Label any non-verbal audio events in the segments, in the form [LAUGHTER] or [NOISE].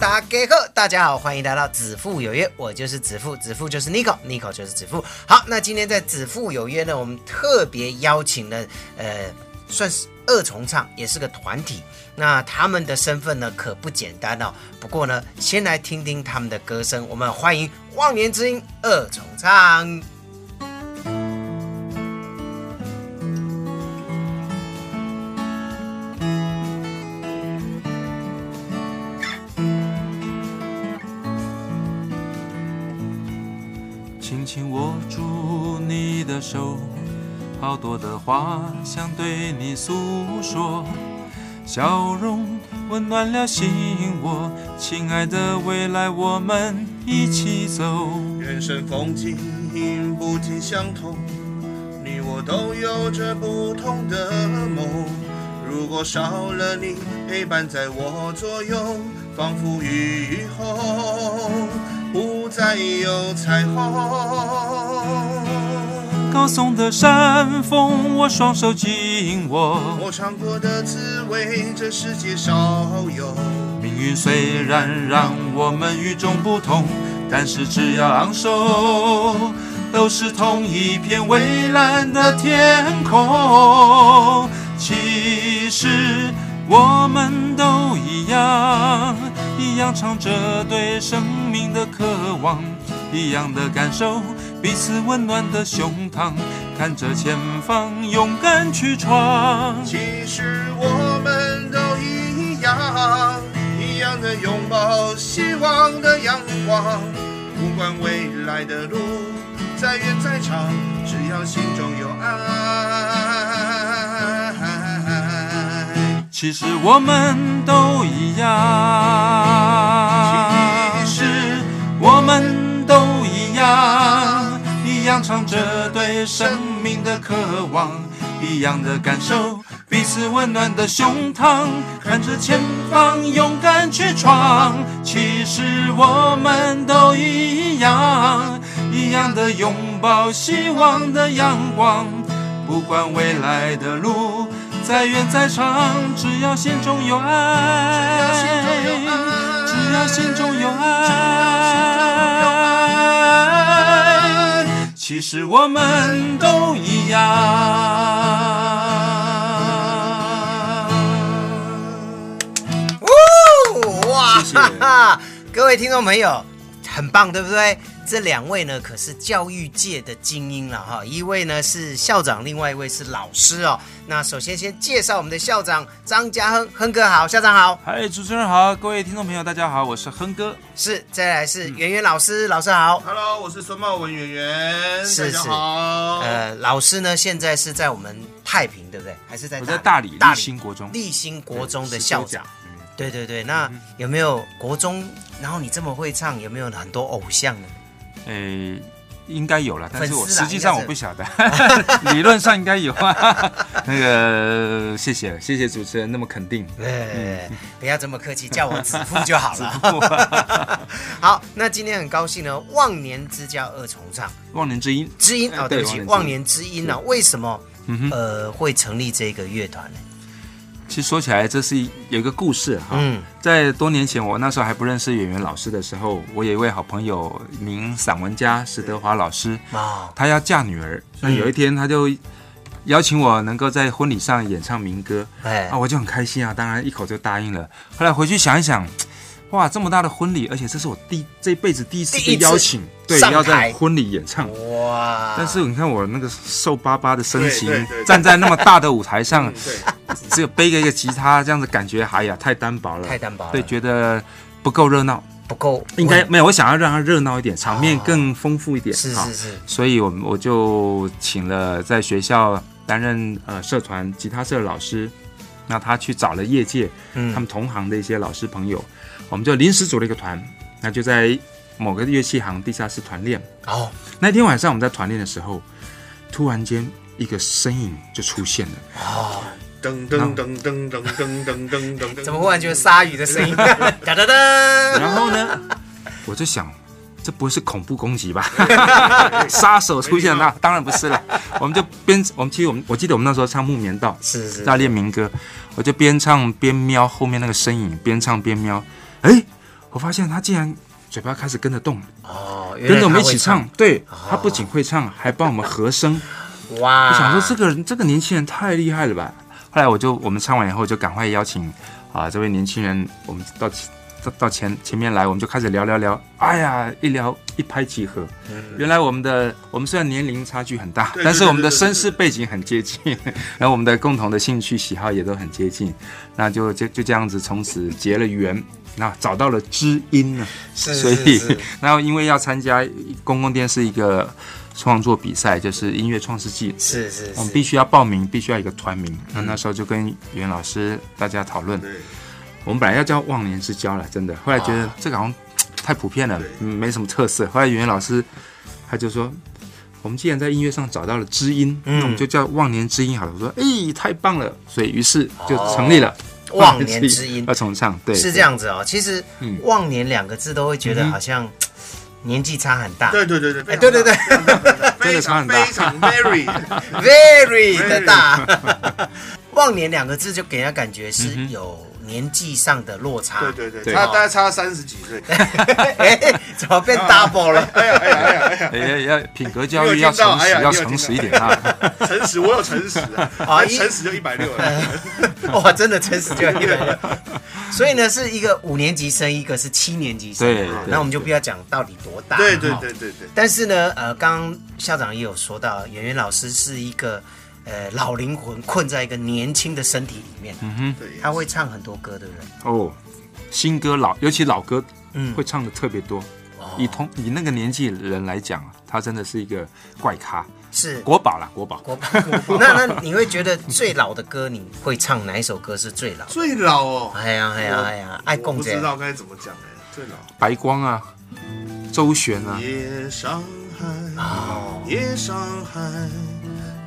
大家好，大家好，欢迎来到子父有约，我就是子父，子父就是 Nico，Nico 就是子父。好，那今天在子父有约呢，我们特别邀请了，呃，算是二重唱，也是个团体。那他们的身份呢，可不简单哦。不过呢，先来听听他们的歌声，我们欢迎忘年之音二重唱。好多的话想对你诉说，笑容温暖了心窝，亲爱的，未来我们一起走。人生风景不尽相同，你我都有着不同的梦。如果少了你陪伴在我左右，仿佛雨后不再有彩虹。高耸的山峰，我双手紧握。我尝过的滋味，这世界少有。命运虽然让我们与众不同，但是只要昂首，都是同一片蔚蓝的天空。其实我们都一样，一样唱着对生命的渴望，一样的感受彼此温暖的胸膛，看着前方勇敢去闯。其实我们都一样，一样的拥抱希望的阳光，不管未来的路再远再长，只要心中有爱。其实我们都一样，其实我们都一样，一样唱着对生命的渴望，一样的感受彼此温暖的胸膛，看着前方勇敢去闯。其实我们都一样，一样的拥抱希望的阳光，不管未来的路。再远再长，只要心中有爱，只要心中有爱，其实我们都一样。哇，谢谢哈哈，[LAUGHS] 各位听众朋友，很棒，对不对？这两位呢，可是教育界的精英了哈。一位呢是校长，另外一位是老师哦。那首先先介绍我们的校长张家亨，亨哥好，校长好。嗨，主持人好，各位听众朋友大家好，我是亨哥。是，再来是圆圆老师，老师好。Hello，我是孙茂文圆圆，是是好。呃，老师呢现在是在我们太平，对不对？还是在我在大理大立新国中立新国中的校长。对对对，那有没有国中？然后你这么会唱，有没有很多偶像呢？诶、应该有了，但是我实际上我不晓得，[LAUGHS] 理论上应该有啊。[LAUGHS] 那个，谢谢谢谢主持人那么肯定。对，不要这么客气，叫我子父就好了。[LAUGHS] 好，那今天很高兴呢，忘年之交二重唱忘年之音，知音哦，哎对不起，忘忘年年之音呢，为什么嗯，呃会成立这个乐团呢？其实说起来，这是有一个故事哈。嗯在多年前，我那时候还不认识演员老师的时候，我有一位好朋友，名散文家史德华老师，啊，他要嫁女儿，那嗯有一天他就邀请我能够在婚礼上演唱民歌，哎啊，，我就很开心啊，当然一口就答应了。后来回去想一想，哇，这么大的婚礼，而且这是我第这辈子第一次被邀请，对，要在台婚礼演唱。哇！但是你看我那个瘦巴巴的身形站在那么大的舞台上，对，只有背个一个吉他，这样子感觉，哎呀，太单薄了，太单薄了对，觉得不够热闹。不够，应该没有，我想要让它热闹一点，场面更丰富一点。啊是是是，所以我我就请了在学校担任呃社团吉他社的老师，那他去找了业界嗯他们同行的一些老师朋友，我们就临时组了一个团，那就在某个乐器行地下室团练。哦，那天晚上我们在团练的时候，突然间一个身影就出现了。哦，噔噔噔噔噔噔噔噔噔，怎么忽然觉得鲨鱼的声音？[LAUGHS] 哒哒哒！然后呢，我就想，这不会是恐怖攻击吧？[LAUGHS] 杀手出现了当然不是了。我们就边我们其实我们我记得我们那时候唱木棉道，是是在练民歌，我就边唱边瞄后面那个身影，边唱边瞄。哎，我发现他竟然嘴巴开始跟着动，哦，跟着我们一起唱。对他不仅会唱，还帮我们和声。哇！我想说这个人这个年轻人太厉害了吧。后来我就我们唱完以后就赶快邀请啊这位年轻人，我们到到到前前面来，我们就开始聊聊聊。哎呀，一聊一拍即合。原来我们的我们虽然年龄差距很大，但是我们的身世背景很接近，[LAUGHS] 然后我们的共同的兴趣喜好也都很接近，那就就就这样子从此结了缘。那找到了知音呢，是所以是是，[LAUGHS] 然后因为要参加公共电视一个创作比赛，就是音乐创世纪，是是，我们必须要报名，必须要一个团名。那那时候就跟袁老师大家讨论，我们本来要叫忘年之交了，真的。后来觉得这个好像太普遍了，嗯没什么特色。后来袁老师他就说，我们既然在音乐上找到了知音，嗯。那我们就叫忘年之音好了。我说，哎，太棒了！所以于是就成立了忘年之音。[LAUGHS] 要重唱，对，是这样子哦。其实嗯“忘年”两个字都会觉得好像年纪差很大，对对对对，哎对对对。非真的差很大。常非常 very，very [LAUGHS] 的大。[LAUGHS] 忘年两个字就给人家感觉是有年纪上的落差。对对对，对差大概差三十几岁。[LAUGHS] 哎，怎么变 double 了？哎呀哎呀哎呀哎呀！哎要品格教育要诚实，要诚实一点啊。诚实，我有诚实啊，诚实就一百六了。哇，真的诚实就一百六。所以呢，是一个五年级生，一个是七年级生。对那我们就不要讲到底多大。对对哈对对对，但是呢，呃，刚刚校长也有说到，演员老师是一个呃老灵魂困在一个年轻的身体里面，嗯哼，对，他会唱很多歌，对不对？哦，新歌老，尤其老歌，嗯会唱的特别多。哦以同以那个年纪人来讲，他真的是一个怪咖，是国宝啦，国宝。国宝。[LAUGHS] 那那你会觉得最老的歌，你会唱哪一首歌是最老？最老哦。哎呀哎呀哎呀，爱共这不知道该怎么讲哎，最老。白光啊，周璇啊，夜上海，哦，夜上海，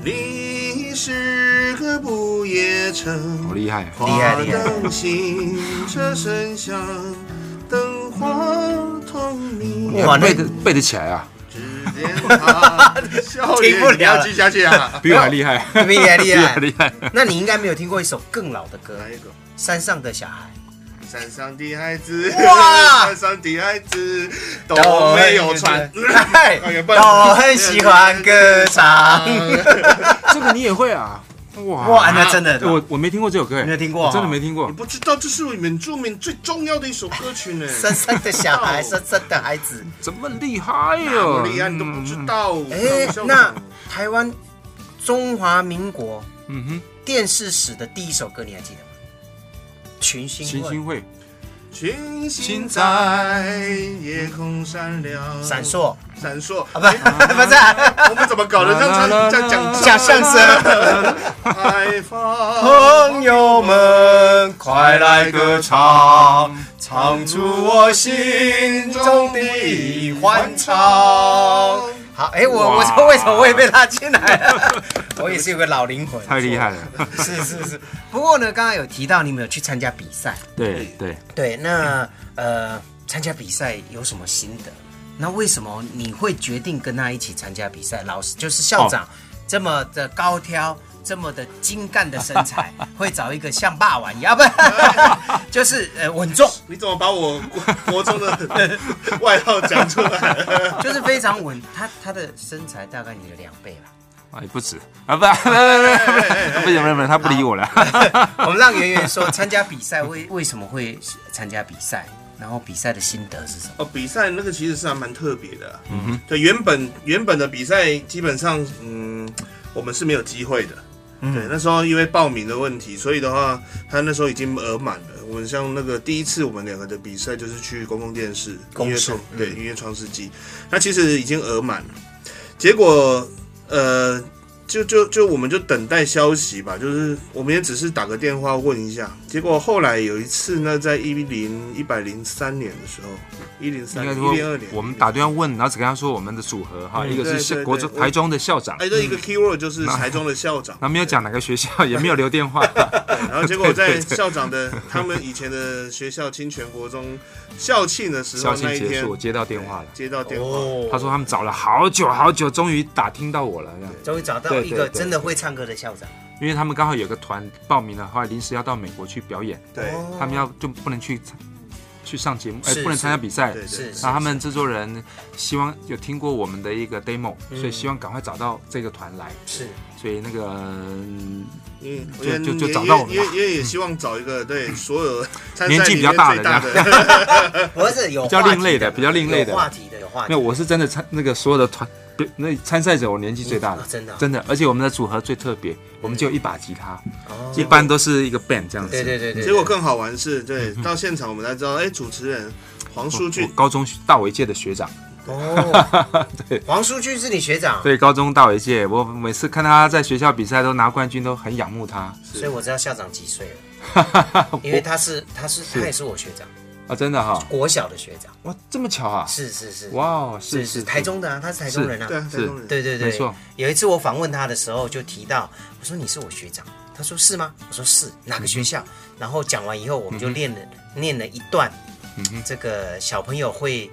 你是个不夜城。好厉害啊！厉害厉害花灯醒着声响，灯火通明。哇那背得背得起来啊，[LAUGHS] 听不了脸，你要记下去啊。[LAUGHS] 比我还厉害，[LAUGHS] 比你还厉害厉害。那你应该没有听过一首更老的歌，哪一个？《山上的小孩山上的孩子，哇山上的孩子都没有穿，哎都很喜欢歌唱。[LAUGHS] 这个你也会啊？哇哇那真的我我没听过这首歌，哎没有听过真的没听过你。不知道这是原住民最重要的一首歌曲呢。[LAUGHS] 山上的小孩，[LAUGHS] 山上的孩子。怎么厉害那哟？么厉害，你都不知道。哎那台湾中华民国嗯哼，电视史的第一首歌，你还记得吗？群星会。群星会，群星在夜空闪亮，闪烁。闪烁。啊，不 [LAUGHS] 不是啊，我们怎么搞的？这样唱这样讲讲相声。[LAUGHS] 朋友们，快来歌唱，唱出我心中的欢唱。好，哎，我我说为什么我也被拉进来了？我也是有个老灵魂，太厉害了。是是是。不过呢，刚刚有提到你们有去参加比赛，对对，对，那呃，参加比赛有什么心得？那为什么你会决定跟他一起参加比赛？老师就是校长，这么的高挑，这么的精干的身材，[LAUGHS] 会找一个像霸王一样，不，[LAUGHS] 就是呃稳重，你怎么把我国国中的外号讲出来了？[LAUGHS] 就是非常稳。他他的身材大概你的两倍吧。哎，不止啊，不，不不不不，不行不行不行，他不理我了。我们让圆圆说，参加比赛为为什么会参加比赛？然后比赛的心得是什么？哦，比赛那个其实是还蛮特别的啊、嗯哼，对，原本原本的比赛基本上，嗯，我们是没有机会的。嗯对，那时候因为报名的问题，所以的话，他那时候已经额满了。我们像那个第一次我们两个的比赛，就是去公共电视音乐创对音乐创世纪，那其实已经额满了。结果呃，就就就我们就等待消息吧，就是我们也只是打个电话问一下。结果后来有一次呢，在一零一百零三年的时候，一零三一应该说零二年，我们打电话问，然后只跟他说我们的组合哈，嗯一个对对是国中台中的校长，哎，这一个 key word 就是台中的校长。然后没有讲哪个学校，也没有留电话，[LAUGHS] 然后结果在对对对。校长的他们以前的学校清泉国中校庆的时候校庆结束，我接到电话了，接到电话，哦他说他们找了好久好久，终于打听到我了，这样，终于找到对对对一个真的会唱歌的校长。因为他们刚好有个团报名了，后来临时要到美国去表演，对，哦。他们要就不能去去上节目，哎，不能参加比赛，是，然后他们制作人希望有听过我们的一个 demo，嗯。所以希望赶快找到这个团来，是。所以那个嗯因为就就就找到我们了也也希望找一个对所有年纪比较大的最大的，不是有比较另类的，比较另类的，话题的有话题没有，我是真的参那个所有的团，别那参赛者我年纪最大的啊，真的啊。真的，而且我们的组合最特别，我们就有一把吉他，哦。一般都是一个 band 这样子。对对对对，结果更好玩是，对，到现场我们才知道，哎，主持人黄书俊。高中大我一届的学长，哦，[LAUGHS] 对。黄书俊是你学长，对，高中大我一届，我每次看他在学校比赛都拿冠军，都很仰慕他。所以我知道校长几岁了，[LAUGHS] 因为他是他是。他也是我学长，啊，真的哈，国小的学长，哇，这么巧啊，是是是，哇哦，是是台中的啊，他是台中人啊，对啊，台中人，对对对，没错。有一次我访问他的时候，就提到，我说你是我学长，他说是吗？我说是，哪个学校？然后讲完以后，我们就练了、念了一段，这个小朋友会，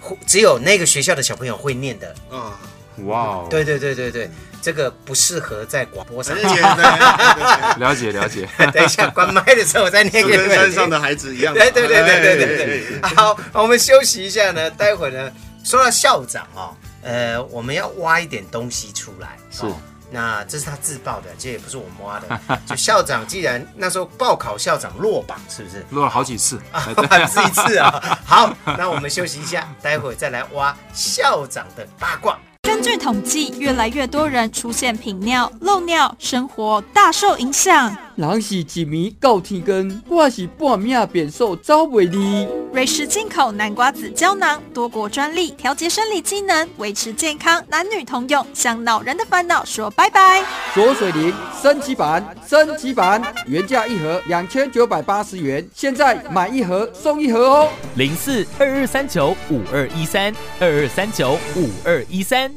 会只有那个学校的小朋友会念的。啊，哇哦，对对对对对，这个不适合在广播上而。且 [LAUGHS] 对了解了解，[LAUGHS] 等一下关麦的时候我再念就给你们山上的孩子一样嘛，对对对对对对。好，我们休息一下呢，待会儿呢，说到校长哦，呃，我们要挖一点东西出来。是哦那这是他自曝的，这也不是我们挖的。就校长既然那时候报考校长落榜，是不是？落了好几次，啊哎，对是一次啊。好，那我们休息一下，待会儿再来挖校长的八卦。据统计，越来越多人出现频尿、漏尿，生活大受影响。人是一暝到天光，我是半命变瘦走袂离。瑞士进口南瓜子胶囊，多国专利，调节生理机能，维持健康，男女通用，向老人的烦恼说拜拜。左水灵升级版，升级版原价一盒两千九百八十元，现在买一盒送一盒哦。零四二二三九五二一三二二三九五二一三。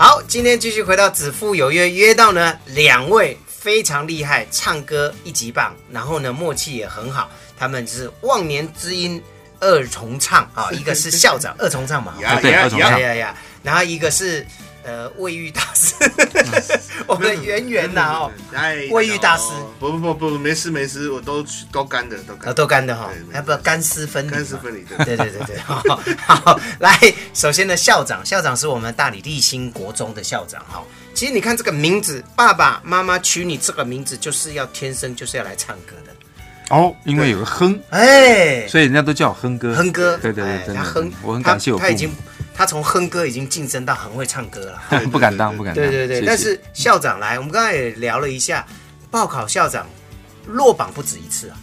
好，今天继续回到子父有约，约到呢两位非常厉害，唱歌一级棒，然后呢默契也很好，他们是忘年之音二重唱啊，一个是校长二重唱嘛，[LAUGHS] 呀 [LAUGHS] 对二重唱呀呀呀，然后一个是呃卫浴大师，[LAUGHS] 我们的圆圆呐 [LAUGHS] 哦，哎卫浴大师。不不不不，没事没事，我都都干的，都干呃都干的哈。还不干湿分离，干湿分离的。对对对对，[LAUGHS] 好，好，来，首先呢，校长，校长是我们大理立新国中的校长哈。其实你看这个名字，爸爸妈妈取你这个名字，就是要天生就是要来唱歌的。哦，因为有个哼，哎，所以人家都叫我哼哥，哼歌，对对对哎，真的他哼，我很感谢我他他已经，他从哼歌已经晋升到很会唱歌了。[LAUGHS] 不敢当不敢当，对对对，谢谢。但是校长来，我们刚才也聊了一下，报考校长落榜不止一次啊，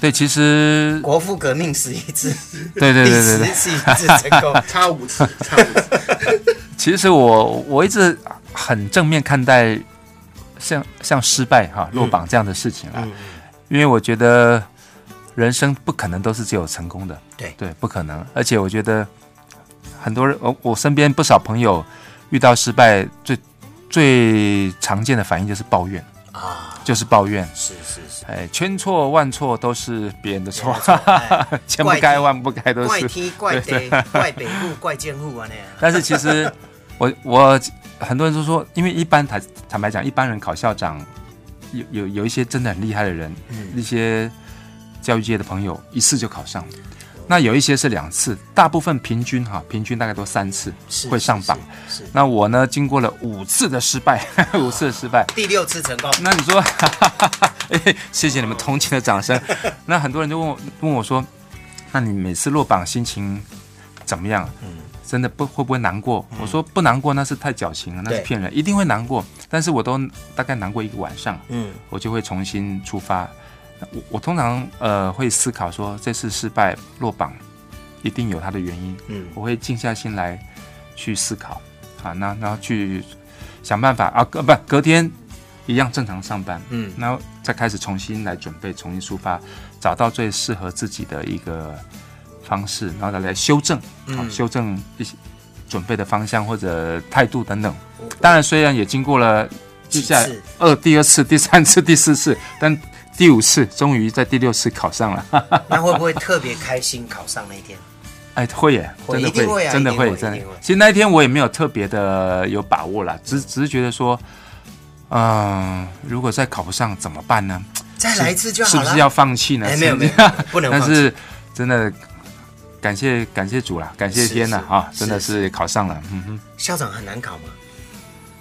对，其实国父革命是一次，[LAUGHS] 对对对对十次一次成功，[LAUGHS] 差五次，差五次。其实我我一直很正面看待像像失败哈落榜这样的事情啊，嗯因为我觉得人生不可能都是只有成功的，对。对，不可能。而且我觉得很多人，我我身边不少朋友遇到失败，最最常见的反应就是抱怨。啊，就是抱怨，是是是，哎，千错万错都是别人的错。千不 [LAUGHS] 该万不该都是。怪天 [LAUGHS] 怪对。地怪北户 [LAUGHS] 怪监户啊那样。但是其实我我很多人都说，因为一般坦坦白讲，一般人考校长有有有一些真的很厉害的人，嗯一些教育界的朋友一次就考上，那有一些是两次，大部分平均哈，平均大概都三次会上榜。是是那我呢，经过了五次的失败，[LAUGHS] 五次的失败，第六次成功，那你说 [LAUGHS] 哎，谢谢你们同情的掌声。[LAUGHS] 那很多人就问我问我说，那你每次落榜心情怎么样？嗯，真的不会不会难过？我说不难过，那是太矫情了，那是骗人，一定会难过。但是我都大概难过一个晚上，嗯，我就会重新出发。我我通常呃会思考说，这次失败落榜一定有它的原因，嗯。我会静下心来去思考。啊，那然后去想办法。啊，隔不隔天一样正常上班，嗯。然后再开始重新来准备，重新出发，找到最适合自己的一个方式，然后再来修正，啊，嗯修正一些准备的方向或者态度等等。当然，虽然也经过了接下来二、第二次、第三次、第四次，但第五次终于在第六次考上了。[LAUGHS] 那会不会特别开心考上那一天？[LAUGHS] 哎，会耶，真的会啊真的会，真的。其实那一天我也没有特别的有把握了，只只是觉得说，嗯、如果再考不上怎么办呢？再来一次就好了。是不是要放弃呢？哎没有没有不能 [LAUGHS] 但是真的感谢感谢主啦，感谢天呐是啊，真的是考上了。嗯哼，校长很难考吗？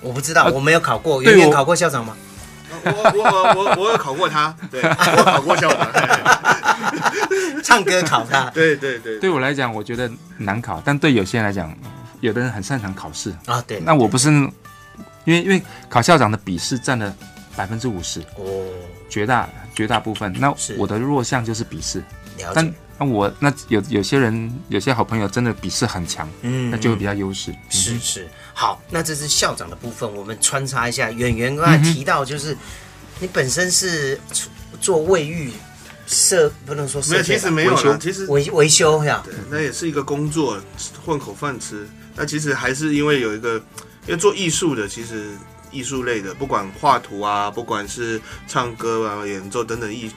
我不知道，呃我没有考过。对我圆圆考过校长吗？我我我我有考过他，对，我考过校长。[LAUGHS] 唱歌考他。[LAUGHS] 对对对，对我来讲，我觉得难考，但对有些人来讲，有的人很擅长考试啊。对，那我不是，因为因为考校长的笔试占了百分之五十哦，绝大绝大部分。那我的弱项就是笔试，了解但那我那有有些人有些好朋友真的笔试很强，嗯那就会比较优势。是是，好，那这是校长的部分，我们穿插一下。演员刚才提到，就是、你本身是做卫浴设，不能说设没有，其实没有了，其实维维修呀，对，那也是一个工作，混口饭吃。那其实还是因为有一个，因为做艺术的，其实艺术类的，不管画图啊，不管是唱歌啊、演奏等等艺，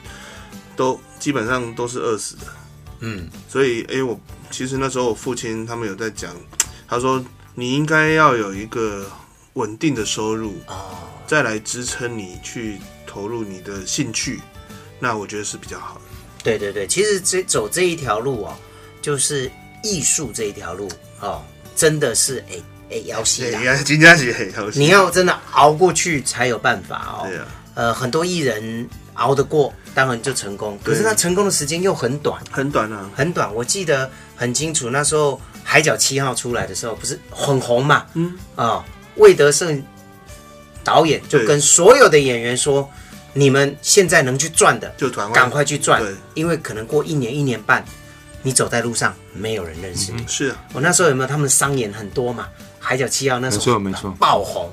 都基本上都是饿死的。嗯，所以，哎、我其实那时候我父亲他们有在讲，[TSK] 他说你应该要有一个稳定的收入哦，再来支撑你去投入你的兴趣，那我觉得是比较好的。对对对，其实这走这一条路哦，就是艺术这一条路哦，真的是哎哎要死对要真的是很要死你要真的熬过去才有办法哦。对啊，呃，很多艺人熬得过，当然就成功。可是他成功的时间又很短，很短啊，很短。我记得很清楚，那时候《海角七号》出来的时候，不是很红嘛？嗯啊、魏德胜导演就跟所有的演员说：“你们现在能去赚的，就赶快去赚，因为可能过一年、一年半，你走在路上，没有人认识你。是啊，我那时候有没有他们商演很多嘛？《海角七号》那时候没错没错爆红，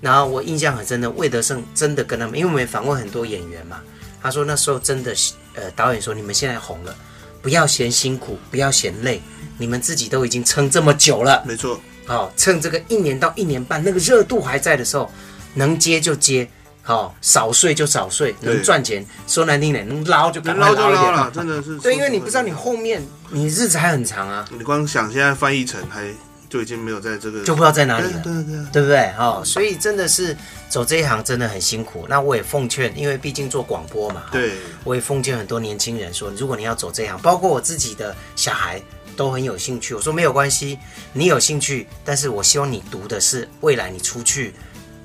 然后我印象很深的，魏德胜真的跟他们，因为我们也访问很多演员嘛，他说那时候真的是，呃，导演说你们现在红了，不要嫌辛苦，不要嫌累，你们自己都已经撑这么久了，没错，哦，趁这个一年到一年半那个热度还在的时候，能接就接。好、少睡就少睡，能赚钱，说难听点，能捞就捞就一点捞了，真的是。对，因为你不知道你后面你日子还很长啊，你光想现在翻译成还就已经没有在这个，就不知道在哪里了，对对对，对不对？哦，所以真的是走这一行真的很辛苦。那我也奉劝，因为毕竟做广播嘛，对，我也奉劝很多年轻人说，如果你要走这一行，包括我自己的小孩都很有兴趣。我说没有关系，你有兴趣，但是我希望你读的是未来你出去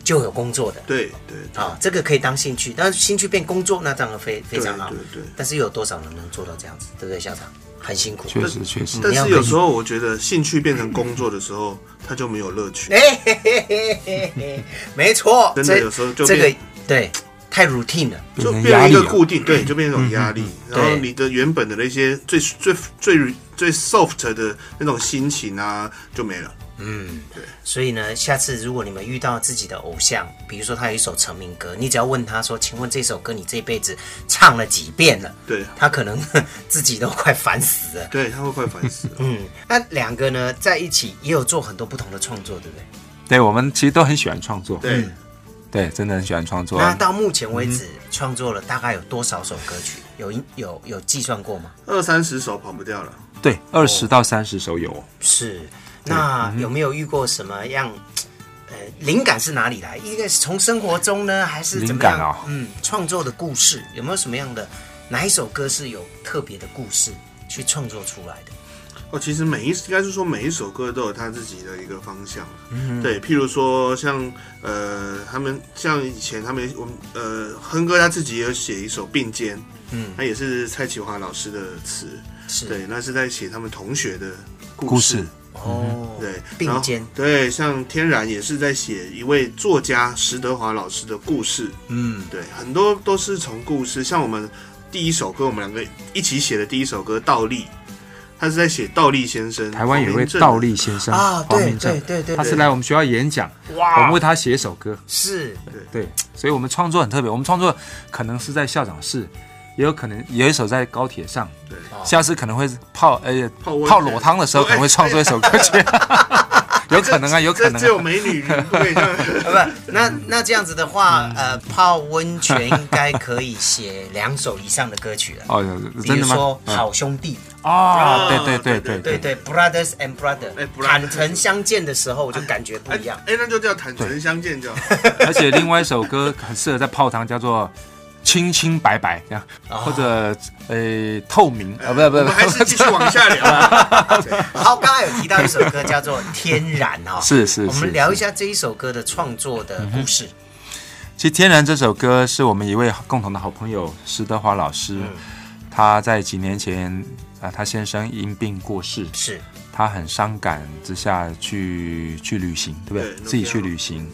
就有工作的。对对啊、这个可以当兴趣，但是兴趣变工作，那当然非非常好。对对对但是又有多少人能做到这样子，对不对，校长？很辛苦。确实确实但是有时候我觉得兴趣变成工作的时候，它就没有乐趣。[LAUGHS] 哎嘿嘿嘿嘿嘿，没错，真的有时候就这变个对太 routine 了，就变成一个固定，对，就变成一种压力。然后你的原本的那些最最最最 soft 的那种心情啊，就没了。嗯，对。所以呢，下次如果你们遇到自己的偶像，比如说他有一首成名歌，你只要问他说：“请问这首歌你这辈子唱了几遍了？”对，他可能自己都快烦死了。对，他会快烦死了。[LAUGHS] 嗯，那两个呢在一起也有做很多不同的创作，对不对？对我们其实都很喜欢创作，对对，真的很喜欢创作。那到目前为止，创作了大概有多少首歌曲？有有有计算过吗？二三十首跑不掉了。对，二十到三十首有。是，那有没有遇过什么样？呃，灵感是哪里来？一个是从生活中呢，还是怎么样？灵感哦嗯，创作的故事有没有什么样的？哪一首歌是有特别的故事去创作出来的？哦，其实每一应该是说每一首歌都有他自己的一个方向。嗯对，譬如说像呃，他们像以前他们我们呃，亨哥他自己也有写一首《并肩》，嗯那也是蔡启华老师的词，是对，那是在写他们同学的故事哦，对，并肩。对，像天然也是在写一位作家石德华老师的故事，嗯，对，很多都是从故事，像我们第一首歌，我们两个一起写的第一首歌《倒立》，他是在写倒立先生，台湾有一位正倒立先生啊对黄明正，对对对他是来我们学校演讲，哇。我们为他写一首歌，是。对。对，所以我们创作很特别，我们创作可能是在校长室，也有可能有一首在高铁上，对，下次可能会泡呃泡泡裸汤的时候可能会创作一首歌曲，[LAUGHS] 有可能啊，有可能只有美女不可以这样。[LAUGHS] 呃不，那那这样子的话，呃，泡温泉应该可以写两首以上的歌曲了。哦，比真的吗？如说嗯好兄弟啊，对对对对对对，brothers and brother，坦诚相见的时候我就感觉不一样。哎，那就叫坦诚相见就好。[LAUGHS] 而且另外一首歌很适合在泡汤，叫做。清清白白这样，或者呃透明啊，不不不，还是继续往下聊。[LAUGHS] 好，刚刚有提到一首歌叫做《天然》哦，是是是我们聊一下这一首歌的创作的故事。其实《天然》这首歌是我们一位共同的好朋友施德华老师，他在几年前啊，他先生因病过世，是。他很伤感之下去去旅行，对不对？对自己去旅行。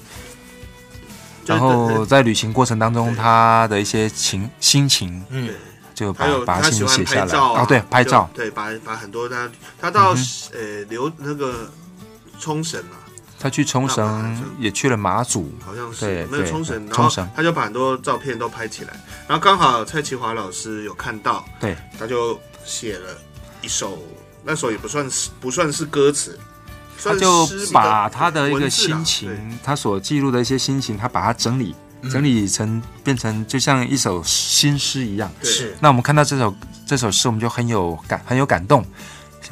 就是然后在旅行过程当中，他的一些情心情，嗯，就把把心情写下来。啊哦，对，拍照，对，把把很多他他到嗯呃留那个冲绳啊，他去冲绳，也去了马祖，好像是没有冲绳，然后冲绳，他就把很多照片都拍起来，然后刚好蔡奇华老师有看到，对，他就写了一首，那首也不算是不算是歌词，他就把他的一个心情，他所记录的一些心情，他把它整理，整理成变成就像一首新诗一样。是。那我们看到这首这首诗，我们就很有感，很有感动，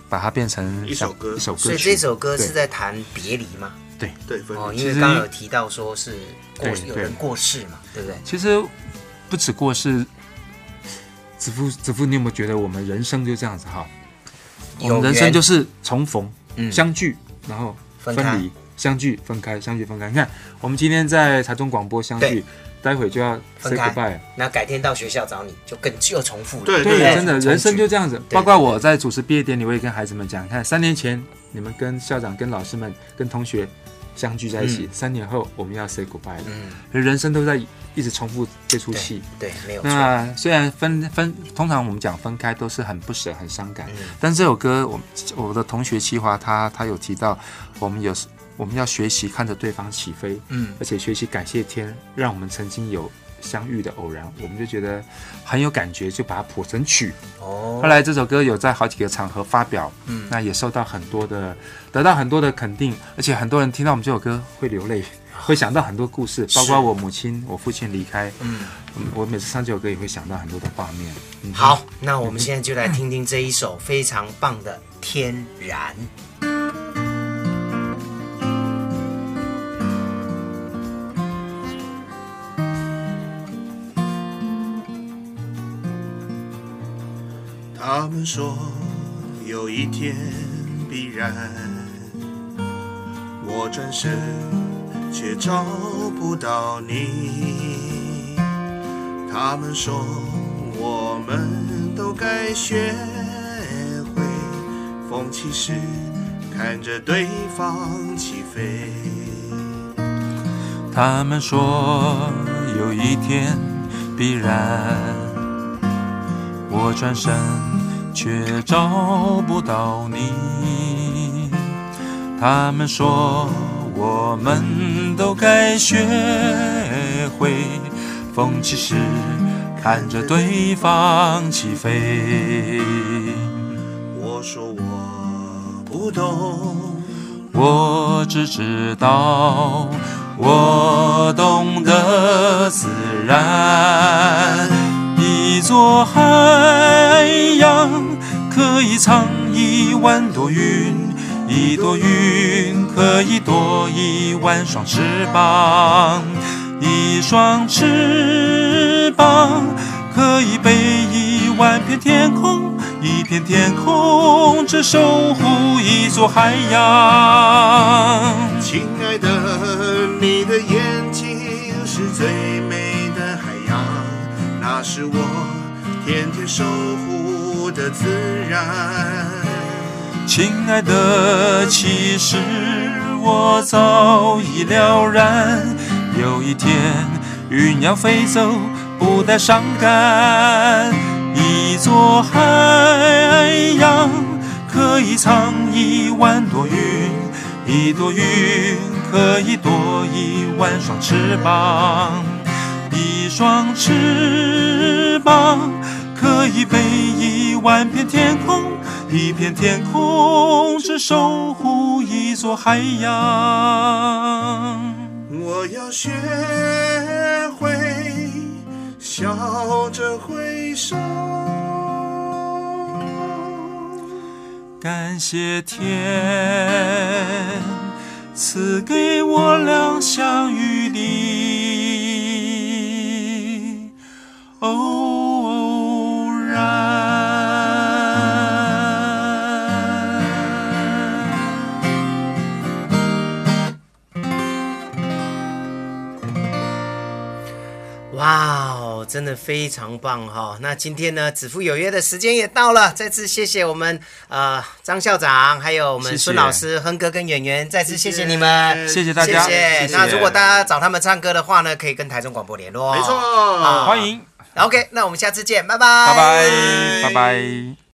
把它变成一首歌。一首歌。所以这首歌是在谈别离吗？对。对，分哦，因为刚刚有提到说是过对有人过世嘛，对不对？其实不止过世，子父子父，你有没有觉得我们人生就这样子哈？我们人生就是重逢、嗯。相聚，然后分离、相聚、分开、相聚、分开。你看，我们今天在台中广播相聚，待会就要 say goodbye。那改天到学校找你就更又重复了。对，对真的，人生就这样子。包括我在主持毕业典礼，我也跟孩子们讲，看三年前你们跟校长、跟老师们、跟同学相聚在一起嗯，三年后我们要 say goodbye 了。嗯，人生都在一直重复这出戏。对，没有错。那虽然分分，通常我们讲分开都是很不舍、很伤感，嗯但这首歌，我我的同学齐华他他有提到，我们有我们要学习看着对方起飞，嗯而且学习感谢天，让我们曾经有相遇的偶然，我们就觉得很有感觉，就把它谱成曲。哦后来这首歌有在好几个场合发表，嗯那也受到很多的，得到很多的肯定，而且很多人听到我们这首歌会流泪，会想到很多故事，包括我母亲、我父亲离开，嗯，我每次唱这首歌也会想到很多的画面。嗯好，那我们现在就来听听这一首非常棒的《天然》。他们说有一天必然，我转身却找不到你。他们说我们都该学会风起时看着对方起飞。他们说有一天必然，我转身却找不到你。他们说我们都该学会风起时看着对方起飞。我说我不懂，我只知道，我懂得自然。一座海洋可以藏一万朵云，一朵云可以多一万双翅膀，一双翅膀可以背一万片天空，一片天空，只守护一座海洋。亲爱的，你的眼睛是最美的海洋，那是我天天守护的自然。亲爱的，其实我早已了然，有一天云要飞走，不带伤感。一座海洋可以藏一万朵云，一朵云可以多一万双翅膀，一双翅膀可以飞一万片天空。一片天空，只守护一座海洋。我要学会笑着挥手，感谢天赐给我俩相遇的真的非常棒哈、那今天呢，子父有约的时间也到了，再次谢谢我们呃张校长，还有我们孙老师、亨哥跟演员，再次谢谢你们，谢谢大家谢谢。谢谢。那如果大家找他们唱歌的话呢，可以跟台中广播联络。没错。好欢迎，OK，那我们下次见，拜拜，拜拜，拜拜。